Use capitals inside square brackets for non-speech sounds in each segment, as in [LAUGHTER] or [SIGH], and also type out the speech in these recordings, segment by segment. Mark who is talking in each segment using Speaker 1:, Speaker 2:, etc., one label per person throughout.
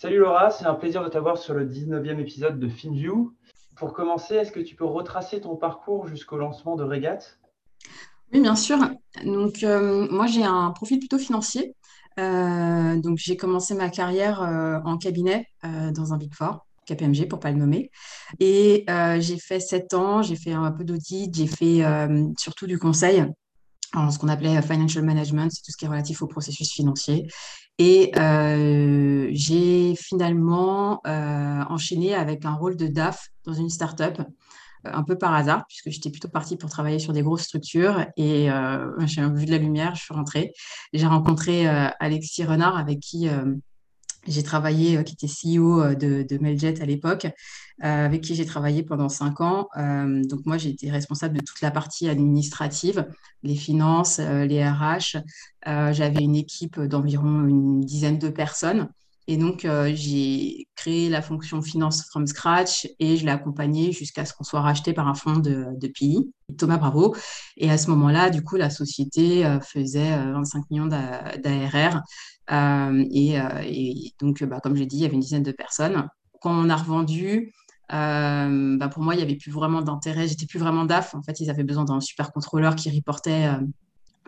Speaker 1: Salut Laura, c'est un plaisir de t'avoir sur le 19e épisode de FinView. Pour commencer, est-ce que tu peux retracer ton parcours jusqu'au lancement de Regat?
Speaker 2: Oui, bien sûr. Donc, euh, moi, j'ai un profil plutôt financier. Euh, donc, j'ai commencé ma carrière euh, en cabinet dans un Big Four. KPMG pour pas le nommer. Et j'ai fait sept ans, j'ai fait un peu d'audit, j'ai fait surtout du conseil en ce qu'on appelait financial management, c'est tout ce qui est relatif au processus financier. Et euh, j'ai finalement euh, enchaîné avec un rôle de DAF dans une startup, euh, un peu par hasard, puisque j'étais plutôt partie pour travailler sur des grosses structures. Et j'ai vu de la lumière, je suis rentrée. J'ai rencontré Alexis Renard, avec qui j'ai travaillé, euh, qui était CEO euh, de, Meljet à l'époque, euh, avec qui j'ai travaillé pendant cinq ans. donc moi, j'ai été responsable de toute la partie administrative, les finances, les RH. J'avais une équipe d'environ une dizaine de personnes. Et donc, j'ai créé la fonction finance from scratch et je l'ai accompagnée jusqu'à ce qu'on soit racheté par un fonds de, de PI, Thomas Bravo. Et à ce moment-là, du coup, la société faisait 25 millions d'ARR. Euh, euh, et, donc, bah, comme j'ai dit, il y avait une dizaine de personnes. Quand on a revendu, euh, bah, pour moi, il n'y avait plus vraiment d'intérêt. J'étais plus vraiment DAF. En fait, ils avaient besoin d'un super contrôleur qui reportait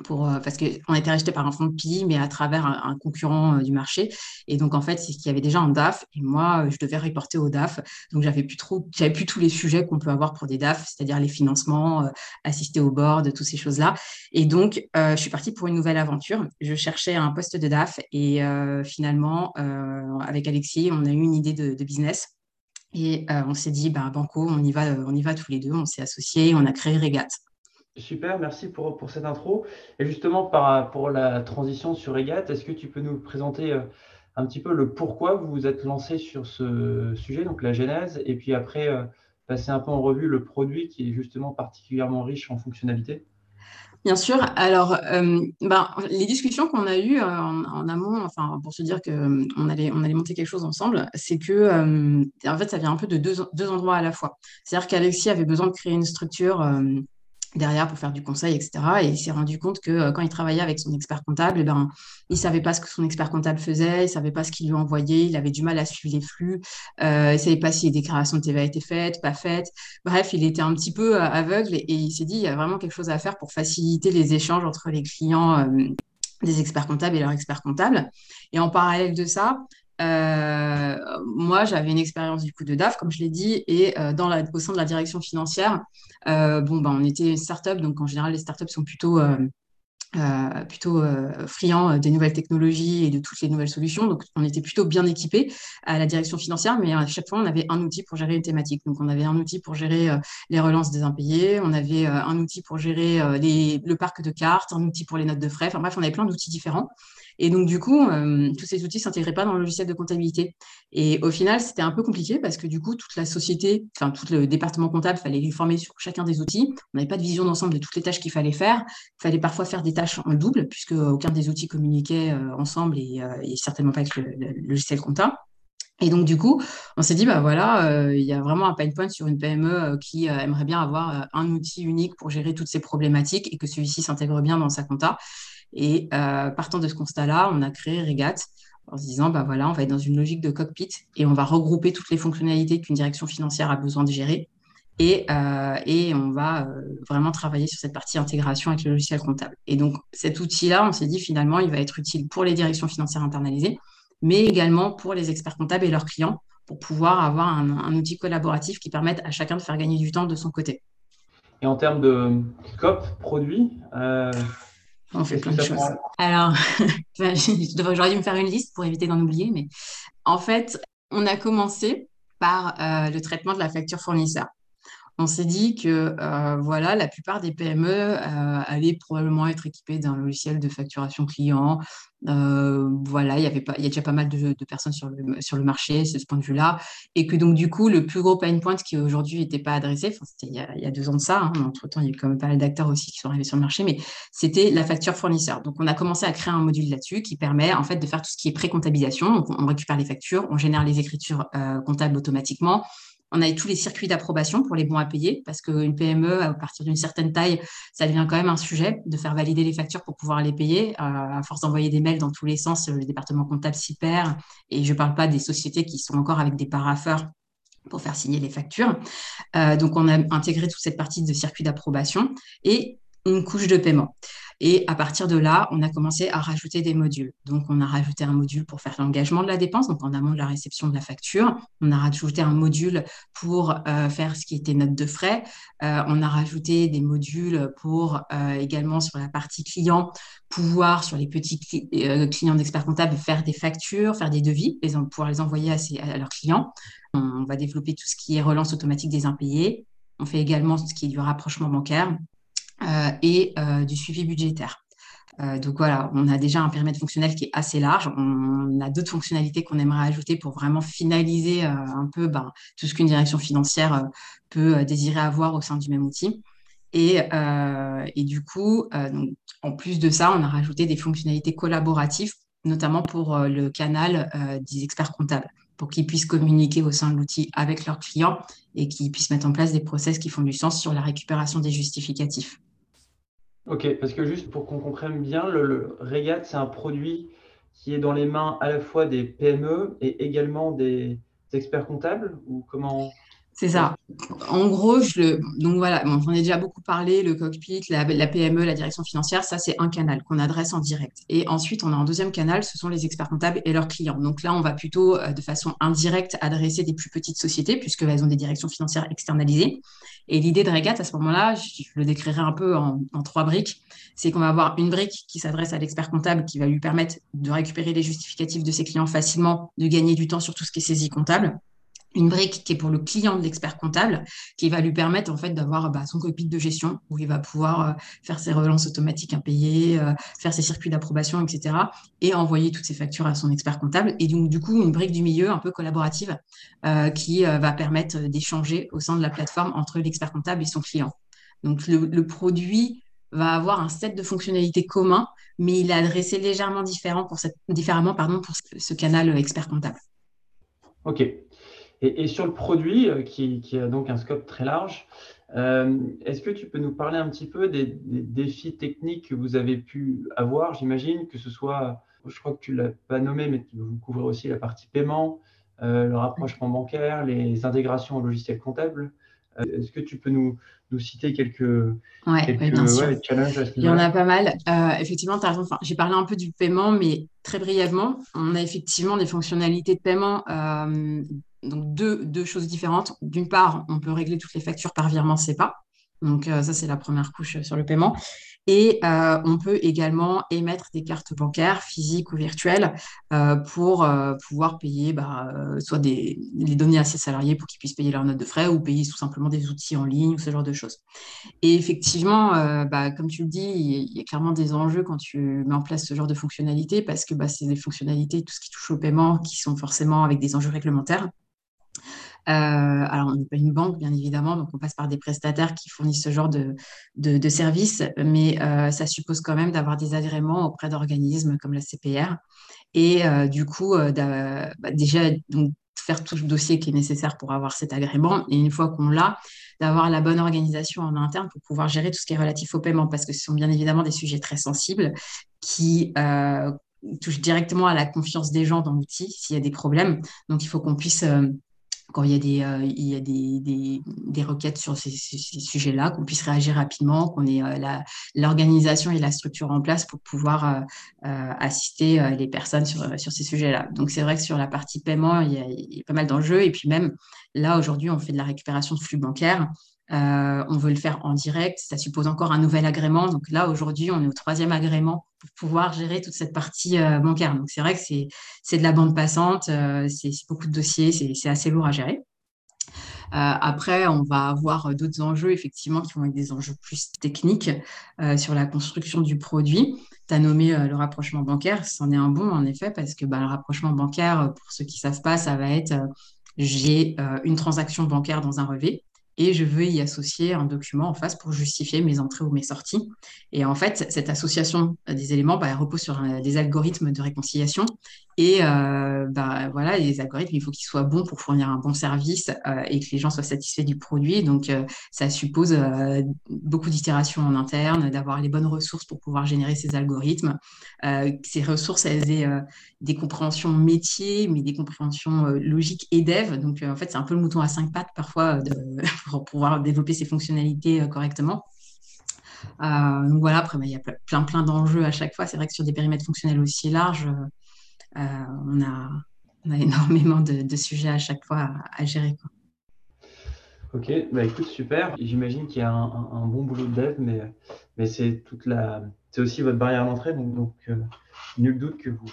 Speaker 2: pour, euh, parce qu'on était racheté par un fonds de PI, mais à travers un, concurrent euh, du marché. Et donc, en fait, c'est qu'il y avait déjà un DAF, et moi, euh, je devais reporter au DAF. Donc, j'avais plus plus tous les sujets qu'on peut avoir pour des DAF, c'est-à-dire les financements, assister au board, toutes ces choses-là. Et donc, je suis partie pour une nouvelle aventure. Je cherchais un poste de DAF, et finalement, avec Alexis, on a eu une idée de, business. Et on s'est dit, bah, Banco, on y, va, on y va tous les deux, on s'est associés, on a créé Regat.
Speaker 1: Super, merci pour, pour cette intro. Et justement, pour la transition sur Regat, est-ce que tu peux nous présenter euh, un petit peu le pourquoi vous vous êtes lancé sur ce sujet, donc la genèse, et puis après, euh, passer un peu en revue le produit qui est justement particulièrement riche en fonctionnalités?
Speaker 2: Bien sûr. Alors, euh, ben, les discussions qu'on a eues en, amont, enfin, pour se dire qu'on allait, on allait monter quelque chose ensemble, c'est que, en fait, ça vient un peu de deux, deux endroits à la fois. C'est-à-dire qu'Alexis avait besoin de créer une structure derrière pour faire du conseil, etc. Et il s'est rendu compte que euh, quand il travaillait avec son expert comptable, eh ben, il ne savait pas ce que son expert comptable faisait, il ne savait pas ce qu'il lui envoyait, il avait du mal à suivre les flux, euh, il ne savait pas si les déclarations de TVA étaient faites, pas faites. Bref, il était un petit peu euh, aveugle et, il s'est dit, il y a vraiment quelque chose à faire pour faciliter les échanges entre les clients des experts comptables et leurs experts comptables. Et en parallèle de ça, moi, j'avais une expérience du coup de DAF, comme je l'ai dit, et euh, dans la, au sein de la direction financière, euh, bon, ben, on était une start-up, donc en général, les start-up sont plutôt, plutôt friands des nouvelles technologies et de toutes les nouvelles solutions. Donc, on était plutôt bien équipés à la direction financière, mais à chaque fois, on avait un outil pour gérer une thématique. Donc, on avait un outil pour gérer les relances des impayés, on avait un outil pour gérer le parc de cartes, un outil pour les notes de frais. Enfin bref, on avait plein d'outils différents. Et donc, du coup, euh, tous ces outils ne s'intégraient pas dans le logiciel de comptabilité. Et au final, c'était un peu compliqué parce que du coup, toute la société, enfin, tout le département comptable, fallait lui former sur chacun des outils. On n'avait pas de vision d'ensemble de toutes les tâches qu'il fallait faire. Il fallait parfois faire des tâches en double puisque aucun des outils communiquait euh, ensemble et, euh, et, certainement pas avec le, logiciel comptable. Et donc, du coup, on s'est dit, bah voilà, il y a vraiment un pain point sur une PME qui aimerait bien avoir un outil unique pour gérer toutes ces problématiques et que celui-ci s'intègre bien dans sa compta. Et euh, partant de ce constat-là, on a créé Regat en se disant, bah voilà, on va être dans une logique de cockpit et on va regrouper toutes les fonctionnalités qu'une direction financière a besoin de gérer. Et, euh, et on va euh, vraiment travailler sur cette partie intégration avec le logiciel comptable. Et donc, cet outil-là, on s'est dit finalement, il va être utile pour les directions financières internalisées, mais également pour les experts comptables et leurs clients pour pouvoir avoir un, un outil collaboratif qui permette à chacun de faire gagner du temps de son côté.
Speaker 1: Et en termes de scope, produit,
Speaker 2: on fait plein de choses. Alors, [LAUGHS] j'aurais dû me faire une liste pour éviter d'en oublier, mais en fait, on a commencé par euh, le traitement de la facture fournisseur. On s'est dit que euh, voilà, la plupart des PME euh, allaient probablement être équipées d'un logiciel de facturation client. Euh, voilà, il y avait pas, il y a déjà pas mal de, personnes sur le, marché, c'est ce point de vue-là, et que donc du coup, le plus gros pain point qui aujourd'hui n'était pas adressé, c'était il, y a deux ans de ça, hein, entre temps, il y a eu quand même pas mal d'acteurs aussi qui sont arrivés sur le marché, mais c'était la facture fournisseur. Donc on a commencé à créer un module là-dessus qui permet en fait de faire tout ce qui est pré-comptabilisation. Donc on récupère les factures, on génère les écritures comptables automatiquement on a tous les circuits d'approbation pour les bons à payer, parce qu'une PME, à partir d'une certaine taille, ça devient quand même un sujet de faire valider les factures pour pouvoir les payer. Euh, à force d'envoyer des mails dans tous les sens, le département comptable s'y perd. Et je ne parle pas des sociétés qui sont encore avec des paraffeurs pour faire signer les factures. Euh, donc, on a intégré toute cette partie de circuit d'approbation et une couche de paiement. Et à partir de là, on a commencé à rajouter des modules. Donc, on a rajouté un module pour faire l'engagement de la dépense, donc en amont de la réception de la facture. On a rajouté un module pour euh, faire ce qui était note de frais. Euh, on a rajouté des modules pour euh, également sur la partie client, pouvoir sur les petits clients d'experts comptables faire des factures, faire des devis, et pouvoir les envoyer à, à leurs clients. On va développer tout ce qui est relance automatique des impayés. On fait également ce qui est du rapprochement bancaire. Euh, et euh, du suivi budgétaire. Euh, donc voilà, on a déjà un périmètre fonctionnel qui est assez large. On a d'autres fonctionnalités qu'on aimerait ajouter pour vraiment finaliser un peu ben, tout ce qu'une direction financière peut désirer avoir au sein du même outil. Et, et du coup, en plus de ça, on a rajouté des fonctionnalités collaboratives, notamment pour le canal des experts comptables, pour qu'ils puissent communiquer au sein de l'outil avec leurs clients et qu'ils puissent mettre en place des process qui font du sens sur la récupération des justificatifs.
Speaker 1: Ok, parce que juste pour qu'on comprenne bien, le, le Regat, c'est un produit qui est dans les mains à la fois des PME et également des experts comptables ou comment
Speaker 2: c'est ça. En gros, je le... donc voilà, bon, j'en ai déjà beaucoup parlé, le cockpit, la, PME, la direction financière, ça c'est un canal qu'on adresse en direct. Et ensuite, on a un deuxième canal, ce sont les experts comptables et leurs clients. Donc là, on va plutôt euh, de façon indirecte adresser des plus petites sociétés puisqu'elles ont des directions financières externalisées. Et l'idée de Regat, à ce moment-là, je le décrirai un peu en, en trois briques, c'est qu'on va avoir une brique qui s'adresse à l'expert comptable qui va lui permettre de récupérer les justificatifs de ses clients facilement, de gagner du temps sur tout ce qui est saisie comptable une brique qui est pour le client de l'expert comptable, qui va lui permettre en fait d'avoir bah, son cockpit de gestion où il va pouvoir euh, faire ses relances automatiques impayées, euh, faire ses circuits d'approbation, etc. et envoyer toutes ses factures à son expert comptable. Et donc du coup une brique du milieu un peu collaborative euh, qui va permettre d'échanger au sein de la plateforme entre l'expert comptable et son client. Donc le, produit va avoir un set de fonctionnalités communs, mais il est adressé légèrement différent différemment pour ce canal expert comptable.
Speaker 1: Ok. Et, sur le produit, euh, qui, a donc un scope très large, euh, est-ce que tu peux nous parler un petit peu des, défis techniques que vous avez pu avoir? J'imagine que ce soit, je crois que tu ne l'as pas nommé, mais vous couvrez aussi la partie paiement, euh, le rapprochement bancaire, les intégrations au logiciel comptable. Est-ce que tu peux nous, nous citer quelques,
Speaker 2: challenges à ce Il y en a pas mal. effectivement, tu as raison. J'ai parlé un peu du paiement, mais très brièvement, on a effectivement des fonctionnalités de paiement donc deux, deux choses différentes. D'une part, on peut régler toutes les factures par virement SEPA. Donc euh, ça, c'est la première couche sur le paiement. Et euh, on peut également émettre des cartes bancaires physiques ou virtuelles euh, pour pouvoir payer bah, soit des, les données à ses salariés pour qu'ils puissent payer leurs notes de frais ou payer tout simplement des outils en ligne ou ce genre de choses. Et effectivement, bah, comme tu le dis, il y a clairement des enjeux quand tu mets en place ce genre de fonctionnalités parce que bah, c'est des fonctionnalités, tout ce qui touche au paiement, qui sont forcément avec des enjeux réglementaires. Euh, alors, on n'est pas une banque, bien évidemment, donc on passe par des prestataires qui fournissent ce genre de, de, services, mais euh, ça suppose quand même d'avoir des agréments auprès d'organismes comme la CPR. Et euh, du coup, bah, déjà, donc, faire tout le dossier qui est nécessaire pour avoir cet agrément. Et une fois qu'on l'a, d'avoir la bonne organisation en interne pour pouvoir gérer tout ce qui est relatif au paiement, parce que ce sont bien évidemment des sujets très sensibles qui touchent directement à la confiance des gens dans l'outil s'il y a des problèmes. Donc, il faut qu'on puisse quand il y a des, euh, il y a des, des, des, requêtes sur ces, sujets-là, qu'on puisse réagir rapidement, qu'on ait euh, l'organisation et la structure en place pour pouvoir euh, assister les personnes sur, sur ces sujets-là. Donc, c'est vrai que sur la partie paiement, il y a, il y a pas mal d'enjeux. Et puis même, là, aujourd'hui, on fait de la récupération de flux bancaires. Euh, on veut le faire en direct, ça suppose encore un nouvel agrément. Donc là, aujourd'hui, on est au troisième agrément pour pouvoir gérer toute cette partie euh, bancaire. Donc c'est vrai que c'est de la bande passante, euh, c'est beaucoup de dossiers, c'est assez lourd à gérer. après, on va avoir d'autres enjeux, effectivement, qui vont être des enjeux plus techniques sur la construction du produit. Tu as nommé le rapprochement bancaire, c'en est un bon, en effet, parce que bah, le rapprochement bancaire, pour ceux qui ne savent pas, ça va être j'ai une transaction bancaire dans un relevé et je veux y associer un document en face pour justifier mes entrées ou mes sorties. Et en fait, cette association des éléments bah, repose sur des algorithmes de réconciliation. Et euh, bah, voilà, les algorithmes, il faut qu'ils soient bons pour fournir un bon service euh, et que les gens soient satisfaits du produit. Donc, euh, ça suppose beaucoup d'itérations en interne, d'avoir les bonnes ressources pour pouvoir générer ces algorithmes. ces ressources, elles aient des compréhensions métiers, mais des compréhensions logiques et dev. Donc, en fait, c'est un peu le mouton à cinq pattes parfois [LAUGHS] pour pouvoir développer ces fonctionnalités correctement. donc voilà, après, bah, il y a plein, plein d'enjeux à chaque fois. C'est vrai que sur des périmètres fonctionnels aussi larges, euh, on, a, [LAUGHS] énormément de, sujets à chaque fois à, gérer.
Speaker 1: Ok, bah écoute, super. J'imagine qu'il y a un, bon boulot de dev, mais, mais c'est toute la, c'est aussi votre barrière d'entrée, donc, donc euh, nul doute que vous,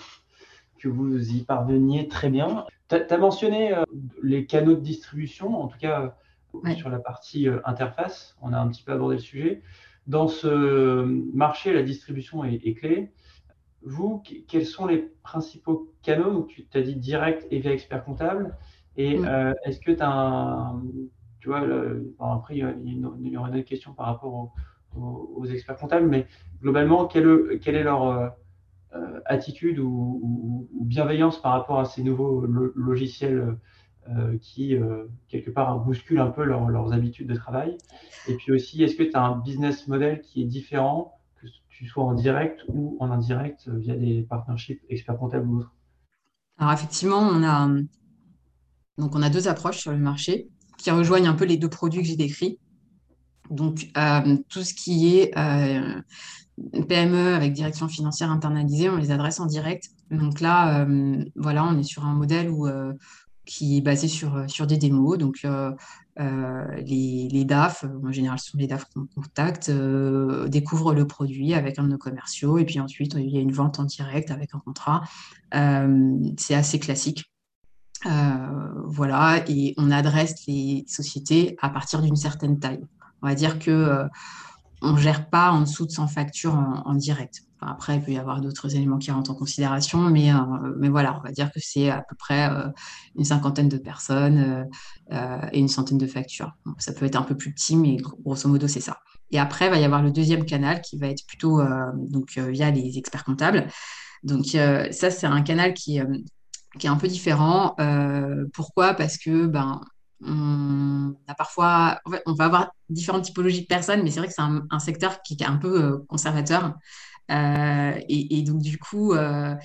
Speaker 1: que vous y parveniez très bien. Tu as, mentionné euh, les canaux de distribution, en tout cas sur la partie interface, on a un petit peu abordé le sujet. Dans ce marché, la distribution est clé vous, quels sont les principaux canaux Donc, tu as dit direct et via expert comptable. Et mm. euh, est-ce que tu as un. Tu vois, après, il y, aura une autre question par rapport aux, experts comptables, mais globalement, quelle, quelle est leur euh, euh, attitude ou, bienveillance par rapport à ces nouveaux logiciels qui, quelque part, bousculent un peu leurs habitudes de travail? Et puis aussi, est-ce que tu as un business model qui est différent soit en direct ou en indirect euh, via des partnerships experts comptables ou autres
Speaker 2: Alors effectivement, on a, donc on a deux approches sur le marché qui rejoignent un peu les deux produits que j'ai décrits. Donc euh, tout ce qui est euh, PME avec direction financière internalisée, on les adresse en direct. Donc là, voilà, on est sur un modèle où, qui est basé sur, sur des démos. Donc, euh, les, DAF, en général, ce sont les DAF qu'on contacte, euh, découvrent le produit avec un de nos commerciaux et puis ensuite, il y a une vente en direct avec un contrat. Euh, c'est assez classique. voilà, et on adresse les sociétés à partir d'une certaine taille. On va dire que on ne gère pas en dessous de 100 factures en direct après, il peut y avoir d'autres éléments qui rentrent en considération, mais, euh, mais voilà, on va dire que c'est à peu près euh, une cinquantaine de personnes euh, et une centaine de factures. ça peut être un peu plus petit, mais grosso modo, c'est ça. Et après, il va y avoir le deuxième canal qui va être plutôt donc, via les experts comptables. Donc, ça, c'est un canal qui, qui est un peu différent. pourquoi? Parce que ben, on a parfois, on va avoir différentes typologies de personnes, mais c'est vrai que c'est un, secteur qui est un peu conservateur. Euh, et, donc, du coup, euh,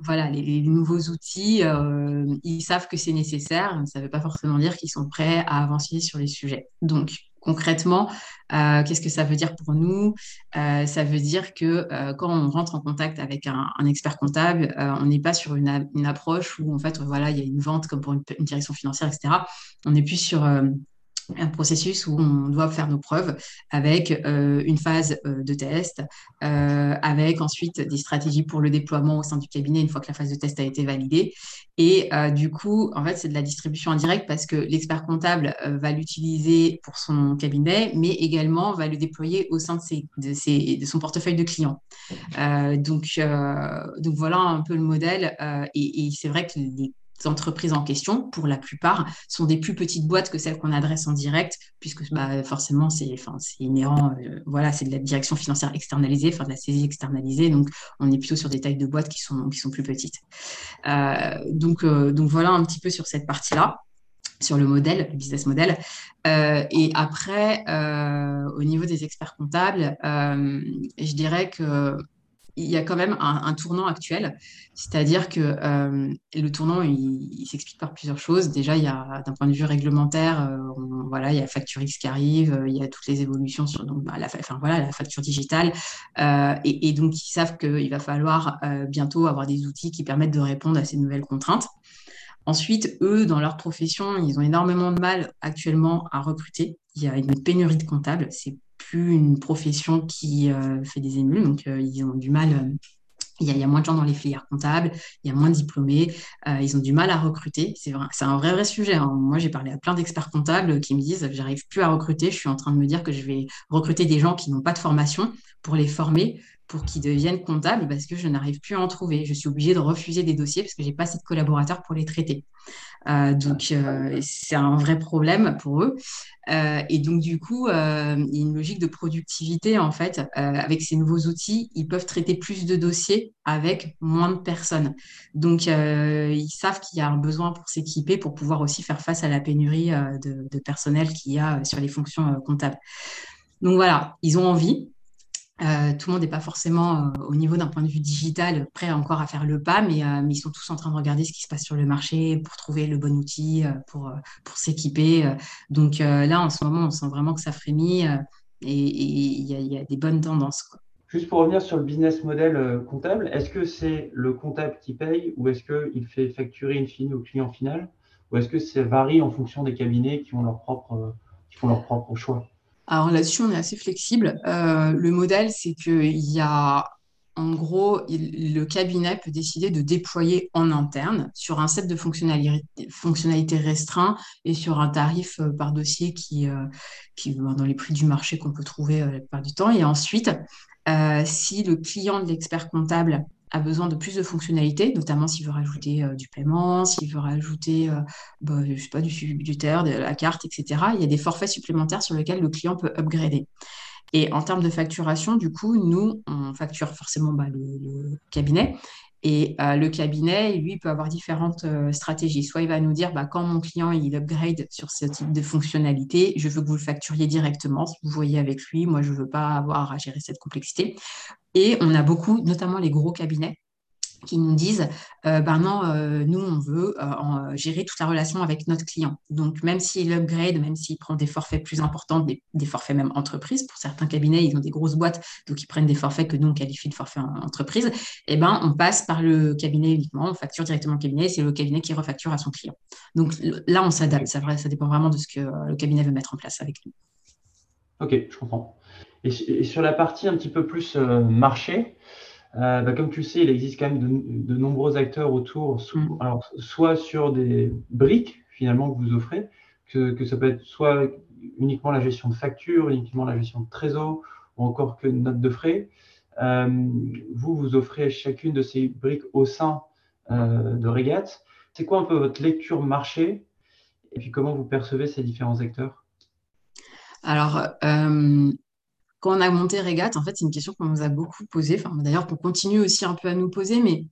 Speaker 2: voilà, les, nouveaux outils, euh, ils savent que c'est nécessaire. Ça ne veut pas forcément dire qu'ils sont prêts à avancer sur les sujets. Donc, concrètement, qu'est-ce que ça veut dire pour nous? Ça veut dire que quand on rentre en contact avec un, expert comptable, on n'est pas sur une, approche où en fait, voilà, il y a une vente comme pour une, une direction financière, etc. On est plus sur un processus où on doit faire nos preuves avec euh, une phase euh, de test, euh, avec ensuite des stratégies pour le déploiement au sein du cabinet une fois que la phase de test a été validée. Et du coup, en fait, c'est de la distribution indirecte parce que l'expert comptable va l'utiliser pour son cabinet, mais également va le déployer au sein de son portefeuille de clients. donc, donc voilà un peu le modèle. et, et c'est vrai que les entreprises en question, pour la plupart, sont des plus petites boîtes que celles qu'on adresse en direct, puisque bah, forcément, c'est inhérent, euh, voilà, c'est de la direction financière externalisée, enfin de la saisie externalisée, donc on est plutôt sur des tailles de boîtes qui sont, qui sont plus petites. Euh, donc, euh, donc voilà un petit peu sur cette partie-là sur le modèle, le business model. et après, au niveau des experts comptables, je dirais que il y a quand même un, tournant actuel, c'est-à-dire que euh, le tournant, il, s'explique par plusieurs choses. Déjà, il y a d'un point de vue réglementaire, euh, voilà, il y a Facturix qui arrive, euh, il y a toutes les évolutions sur bah, la, enfin, voilà, la facture digitale, et, donc ils savent qu'il va falloir bientôt avoir des outils qui permettent de répondre à ces nouvelles contraintes. Ensuite, eux, dans leur profession, ils ont énormément de mal actuellement à recruter. Il y a une pénurie de comptables. Une profession qui euh, fait des émules, donc euh, ils ont du mal il y, a, moins de gens dans les filières comptables, il y a moins de diplômés, euh, ils ont du mal à recruter. C'est vrai, c'est un vrai vrai sujet. Hein. Moi, j'ai parlé à plein d'experts comptables qui me disent j'arrive plus à recruter. Je suis en train de me dire que je vais recruter des gens qui n'ont pas de formation pour les former, pour qu'ils deviennent comptables, parce que je n'arrive plus à en trouver. Je suis obligée de refuser des dossiers parce que j'ai pas assez de collaborateurs pour les traiter. Euh, donc, euh, c'est un vrai problème pour eux. Euh, et donc, du coup, il y a une logique de productivité, en fait. avec ces nouveaux outils, ils peuvent traiter plus de dossiers avec moins de personnes. Donc, ils savent qu'il y a un besoin pour s'équiper, pour pouvoir aussi faire face à la pénurie de, de, personnel qu'il y a sur les fonctions comptables. Donc voilà, ils ont envie, euh, tout le monde n'est pas forcément euh, au niveau d'un point de vue digital prêt encore à faire le pas, mais, euh, mais, ils sont tous en train de regarder ce qui se passe sur le marché pour trouver le bon outil, pour, pour s'équiper. Donc là, en ce moment, on sent vraiment que ça frémit et il y, a des bonnes tendances.
Speaker 1: Juste pour revenir sur le business model comptable, est-ce que c'est le comptable qui paye ou est-ce qu'il fait facturer une fine au client final? Ou est-ce que ça varie en fonction des cabinets qui font leur propre choix?
Speaker 2: Alors là-dessus, on est assez flexible. Euh, le modèle, c'est qu'il y a, en gros, le cabinet peut décider de déployer en interne sur un set de fonctionnalités, restreints et sur un tarif euh, par dossier qui, euh, qui dans les prix du marché qu'on peut trouver la plupart du temps. Et ensuite, si le client de l'expert comptable a besoin de plus de fonctionnalités, notamment s'il veut rajouter euh, du paiement, s'il veut rajouter euh, bah, je sais pas, du suivi de la carte, etc. Il y a des forfaits supplémentaires sur lesquels le client peut upgrader. Et en termes de facturation, du coup, nous, on facture forcément bah, le, cabinet. Et euh, le cabinet, lui, peut avoir différentes stratégies. Soit il va nous dire, bah, quand mon client il upgrade sur ce type de fonctionnalité, je veux que vous le facturiez directement, vous voyez avec lui, moi je ne veux pas avoir à gérer cette complexité. Et on a beaucoup, notamment les gros cabinets, qui nous disent euh, ben non, euh, nous, on veut euh, gérer toute la relation avec notre client. Donc, même s'il upgrade, même s'il prend des forfaits plus importants, des, forfaits même entreprise, pour certains cabinets, ils ont des grosses boîtes, donc ils prennent des forfaits que nous, on qualifie de forfaits entreprise, et eh ben, on passe par le cabinet uniquement, on facture directement le cabinet, c'est le cabinet qui refacture à son client. Donc là, on s'adapte, ça, ça dépend vraiment de ce que le cabinet veut mettre en place avec nous.
Speaker 1: Ok, je comprends. Et, sur la partie un petit peu plus euh, marché, euh, bah, comme tu le sais, il existe quand même de, nombreux acteurs autour, mm. alors, soit sur des briques finalement que vous offrez, que, ça peut être soit uniquement la gestion de factures, uniquement la gestion de trésor, ou encore que notes de frais. Euh, vous, vous offrez chacune de ces briques au sein de Regat. C'est quoi un peu votre lecture marché et puis comment vous percevez ces différents acteurs?
Speaker 2: Alors, quand on a monté Regat, en fait, c'est une question qu'on nous a beaucoup posée. D'ailleurs, qu'on continue aussi un peu à nous poser, mais,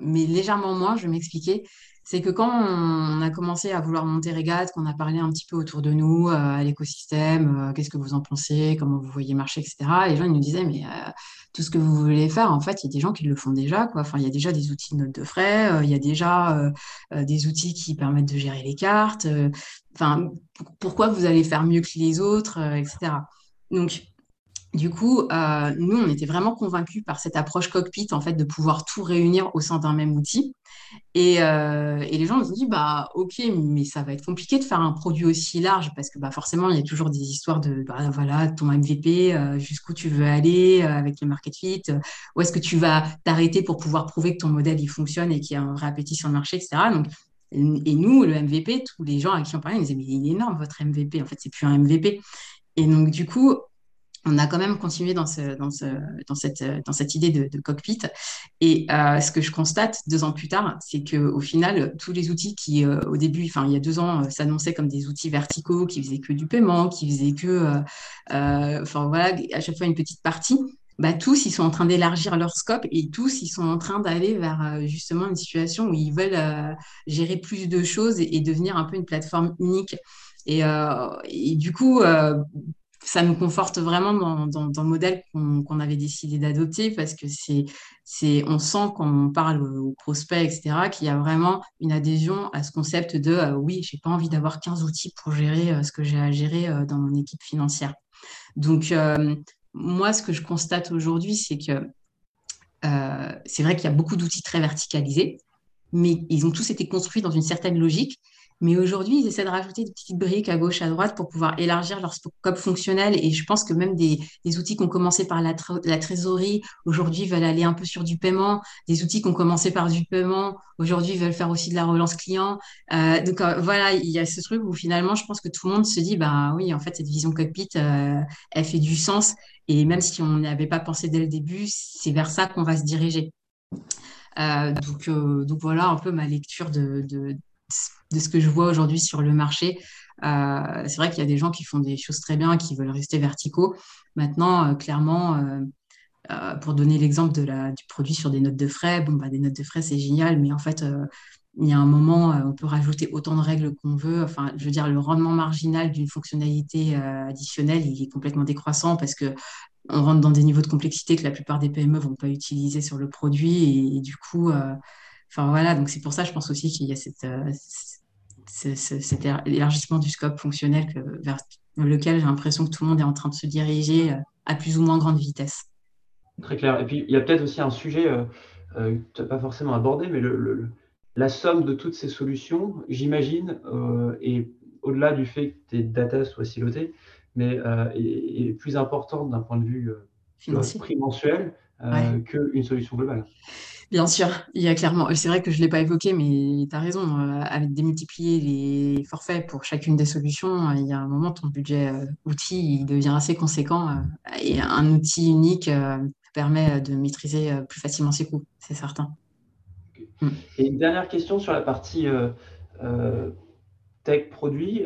Speaker 2: légèrement moins, je vais m'expliquer. C'est que quand on a commencé à vouloir monter Regat, qu'on a parlé un petit peu autour de nous, euh, à l'écosystème, euh, qu'est-ce que vous en pensez, comment vous voyez marcher, etc., les gens nous disaient, mais euh, tout ce que vous voulez faire, en fait, il y a des gens qui le font déjà. Enfin, il y a déjà des outils de notes de frais, il y a déjà des outils qui permettent de gérer les cartes. Enfin, pourquoi vous allez faire mieux que les autres, etc. Donc, du coup, euh, nous, on était vraiment convaincus par cette approche cockpit, en fait, de pouvoir tout réunir au sein d'un même outil. Et, euh, les gens nous ont dit, bah, OK, mais ça va être compliqué de faire un produit aussi large parce que bah, forcément, il y a toujours des histoires de, bah, voilà, ton MVP, euh, jusqu'où tu veux aller avec le market fit, où est-ce que tu vas t'arrêter pour pouvoir prouver que ton modèle, il fonctionne et qu'il y a un vrai appétit sur le marché, etc. Donc, et nous, le MVP, tous les gens à qui on parlait, ils disaient, mais il est énorme votre MVP. En fait, c'est plus un MVP. Et donc, du coup, on a quand même continué dans, ce, dans, ce, dans, cette, idée de, cockpit. Et euh, ce que je constate deux ans plus tard, c'est qu'au final, tous les outils qui, euh, au début, enfin, il y a deux ans, euh, s'annonçaient comme des outils verticaux qui faisaient que du paiement, qui faisaient que, enfin, voilà, à chaque fois une petite partie, bah, tous, ils sont en train d'élargir leur scope et tous, ils sont en train d'aller vers justement une situation où ils veulent gérer plus de choses et, devenir un peu une plateforme unique. Et du coup, ça nous conforte vraiment dans, le modèle qu'on avait décidé d'adopter parce que c'est, on sent quand on parle aux prospects, etc., qu'il y a vraiment une adhésion à ce concept de oui, euh, oui, j'ai pas envie d'avoir 15 outils pour gérer euh, ce que j'ai à gérer euh, dans mon équipe financière. Donc, moi, ce que je constate aujourd'hui, c'est que c'est vrai qu'il y a beaucoup d'outils très verticalisés, mais ils ont tous été construits dans une certaine logique Mais aujourd'hui, ils essaient de rajouter des petites briques à gauche, à droite pour pouvoir élargir leur scope fonctionnel. Et je pense que même des, outils qui ont commencé par la, trésorerie, aujourd'hui, veulent aller un peu sur du paiement. Des outils qui ont commencé par du paiement, aujourd'hui, veulent faire aussi de la relance client. Euh, donc euh, voilà, il y a ce truc où finalement, je pense que tout le monde se dit, bah oui, en fait, cette vision cockpit, euh, elle fait du sens. Et même si on n'y avait pas pensé dès le début, c'est vers ça qu'on va se diriger. donc, donc voilà un peu ma lecture de, de, de ce que je vois aujourd'hui sur le marché. Euh, c'est vrai qu'il y a des gens qui font des choses très bien, qui veulent rester verticaux. Maintenant, euh, clairement, euh, pour donner l'exemple du produit sur des notes de frais, bon, bah, des notes de frais, c'est génial, mais en fait, il y a un moment, on peut rajouter autant de règles qu'on veut. Enfin, je veux dire, le rendement marginal d'une fonctionnalité additionnelle, il est complètement décroissant parce que on rentre dans des niveaux de complexité que la plupart des PME vont pas utiliser sur le produit et, du coup, enfin voilà, donc c'est pour ça, je pense aussi qu'il y a cette, cet élargissement du scope fonctionnel vers lequel j'ai l'impression que tout le monde est en train de se diriger euh, à plus ou moins grande vitesse.
Speaker 1: Très clair. Et puis, il y a peut-être aussi un sujet euh, euh, que tu n'as pas forcément abordé, mais le, la somme de toutes ces solutions, j'imagine, et au-delà du fait que tes data soient silotées, mais est, plus importante d'un point de vue prix mensuel qu'une solution globale.
Speaker 2: Bien sûr, il y a clairement, c'est vrai que je ne l'ai pas évoqué, mais tu as raison, euh, avec démultiplier les forfaits pour chacune des solutions, il y a un moment, ton budget euh, outil il devient assez conséquent euh, et un outil unique permet de maîtriser plus facilement ses coûts, c'est certain.
Speaker 1: Mm. Et une dernière question sur la partie tech produit.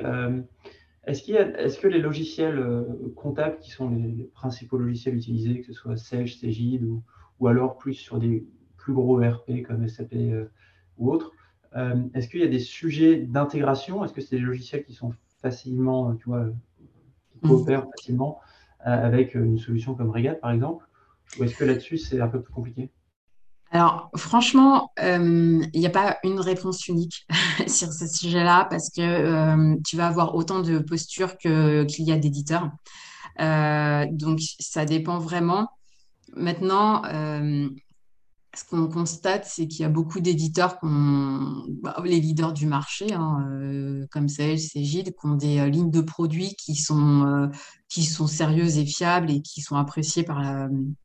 Speaker 1: Est-ce, est que les logiciels comptables, qui sont les, principaux logiciels utilisés, que ce soit Sage, Cegid ou, ou alors plus sur des plus gros ERP comme SAP euh, ou autres. Euh, est-ce qu'il y a des sujets d'intégration? Est-ce que c'est des logiciels qui sont facilement, euh, tu vois, qui mm. coopèrent facilement avec une solution comme Regat, par exemple? Ou est-ce que là-dessus, c'est un peu plus compliqué?
Speaker 2: Alors, franchement, il n'y a pas une réponse unique [LAUGHS] sur ce sujet-là parce que tu vas avoir autant de postures qu'il y a d'éditeurs. donc, ça dépend vraiment. Maintenant, ce qu'on constate, c'est qu'il y a beaucoup d'éditeurs, bah, les leaders du marché, hein, euh, comme Sage, Cégide, qui ont des euh, lignes de produits qui sont, euh, qui sont sérieuses et fiables et qui sont appréciées par,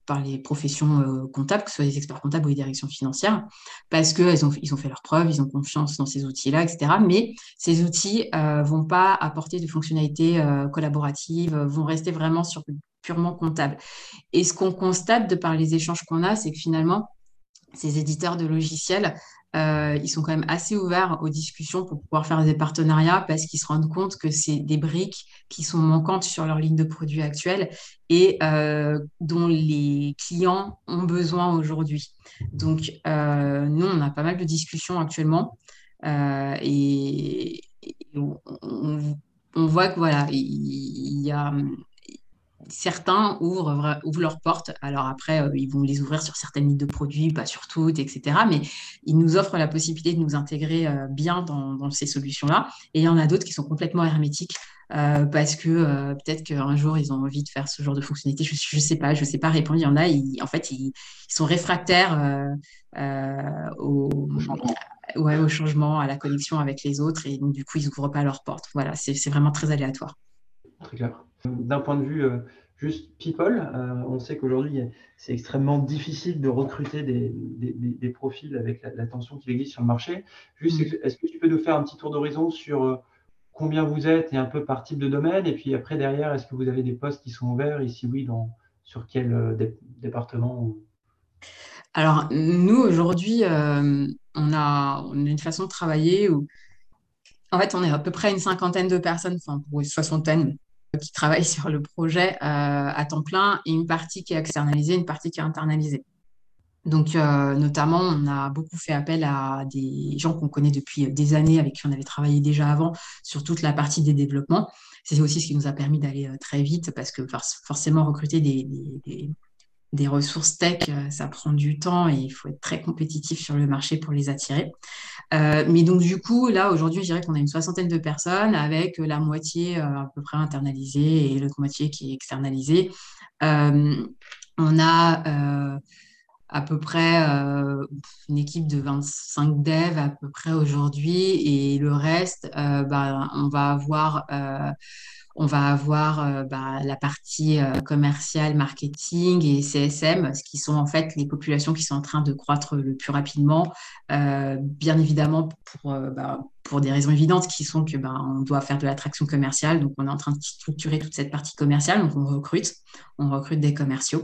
Speaker 2: par les professions comptables, que ce soit les experts comptables ou les directions financières, parce qu'ils ont, ils ont fait leurs preuves, ils ont confiance dans ces outils-là, etc. Mais ces outils ne vont pas apporter de fonctionnalités collaboratives, vont rester vraiment sur purement comptable. Et ce qu'on constate de par les échanges qu'on a, c'est que finalement, ces éditeurs de logiciels, euh, ils sont quand même assez ouverts aux discussions pour pouvoir faire des partenariats parce qu'ils se rendent compte que c'est des briques qui sont manquantes sur leur ligne de produits actuelle et euh, dont les clients ont besoin aujourd'hui. Donc, euh, nous, on a pas mal de discussions actuellement et, on, voit que voilà, il y a certains ouvrent, ouvrent leurs portes. Alors après, euh, ils vont les ouvrir sur certaines lignes de produits, pas sur toutes, etc. Mais ils nous offrent la possibilité de nous intégrer euh, bien dans, ces solutions-là. Et il y en a d'autres qui sont complètement hermétiques. Euh, parce que peut-être qu'un jour ils ont envie de faire ce genre de fonctionnalité, je ne sais pas, je ne sais pas répondre. Il y en a, en fait, ils, sont réfractaires au, ouais, au changement, à la connexion avec les autres, et du coup, ils n'ouvrent pas leurs portes. Voilà, c'est vraiment très aléatoire.
Speaker 1: Très clair. D'un point de vue euh, juste people, euh, on sait qu'aujourd'hui, c'est extrêmement difficile de recruter des, profils avec la, tension qui existe sur le marché. Juste, mm. est-ce que tu peux nous faire un petit tour d'horizon sur euh, combien vous êtes et un peu par type de domaine? Et puis après, derrière, est-ce que vous avez des postes qui sont ouverts? Et si oui, dans, sur quel département
Speaker 2: Alors, nous, aujourd'hui, on, a, on a une façon de travailler où, en fait, on est à peu près une cinquantaine de personnes, enfin, pour une soixantaine qui travaillent [LAUGHS] sur le projet euh, à temps plein et une partie qui est externalisée, une partie qui est internalisée. Donc, euh, notamment, on a beaucoup fait appel à des gens qu'on connaît depuis des années, avec qui on avait travaillé déjà avant, sur toute la partie des développements. C'est aussi ce qui nous a permis d'aller euh, très vite, parce que forcément, recruter des ressources tech, euh, ça prend du temps et il faut être très compétitif sur le marché pour les attirer. Euh, mais donc, du coup, là, aujourd'hui, je dirais qu'on a une soixantaine de personnes avec la moitié euh, à peu près internalisée et l'autre moitié qui est externalisée. on a à peu près une équipe de 25 devs à peu près aujourd'hui et le reste, bah, on va avoir on va avoir euh, bah, la partie euh, commerciale, marketing et CSM, ce qui sont en fait les populations qui sont en train de croître le plus rapidement. Euh, bien évidemment, pour, bah, pour des raisons évidentes qui sont que bah, on doit faire de l'attraction commerciale. Donc, on est en train de structurer toute cette partie commerciale. Donc, on recrute, on recrute des commerciaux.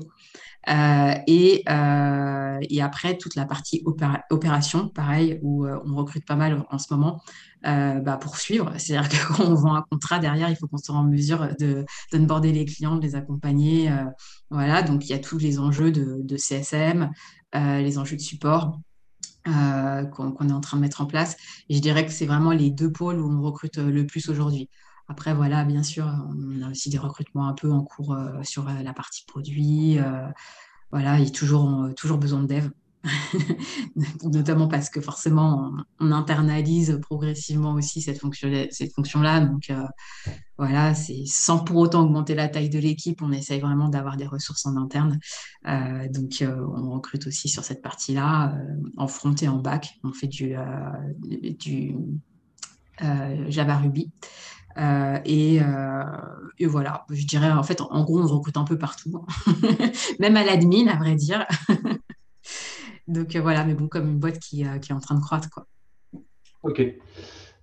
Speaker 2: Et, après, toute la partie opération, pareil, où on recrute pas mal en ce moment bah, pour suivre. C'est-à-dire que [LAUGHS] quand on vend un contrat, derrière, il faut qu'on soit en mesure de border les clients, de les accompagner. voilà, donc il y a tous les enjeux de, de CSM, les enjeux de support. qu'on est en train de mettre en place. Et je dirais que c'est vraiment les deux pôles où on recrute le plus aujourd'hui. Après, voilà, bien sûr, on a aussi des recrutements un peu en cours euh, sur euh, la partie produit. Euh, voilà, il y a toujours, toujours besoin de dev. [LAUGHS] notamment parce que forcément, on, internalise progressivement aussi cette fonction-là. Cette fonction donc, voilà, c'est sans pour autant augmenter la taille de l'équipe, on essaye vraiment d'avoir des ressources en interne. donc, on recrute aussi sur cette partie-là, en front et en back. On fait du, du Java Ruby. Euh, euh, et, voilà, je dirais en fait, en gros, on recrute un peu partout, hein. [LAUGHS] même à l'admin, à vrai dire. [LAUGHS] Donc euh, voilà, mais bon, comme une boîte qui, est en train de croître. Quoi.
Speaker 1: Ok.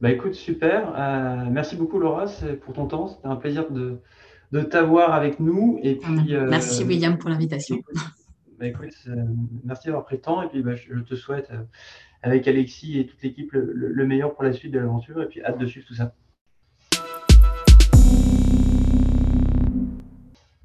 Speaker 1: Bah écoute, super. merci beaucoup, Laura, pour ton temps. C'était un plaisir de, t'avoir avec nous. Et
Speaker 2: puis, merci, William, pour l'invitation. [LAUGHS]
Speaker 1: Bah, écoute, merci d'avoir pris le temps. Et puis, bah, je, te souhaite, avec Alexis et toute l'équipe, le meilleur pour la suite de l'aventure. Et puis, hâte de suivre tout ça.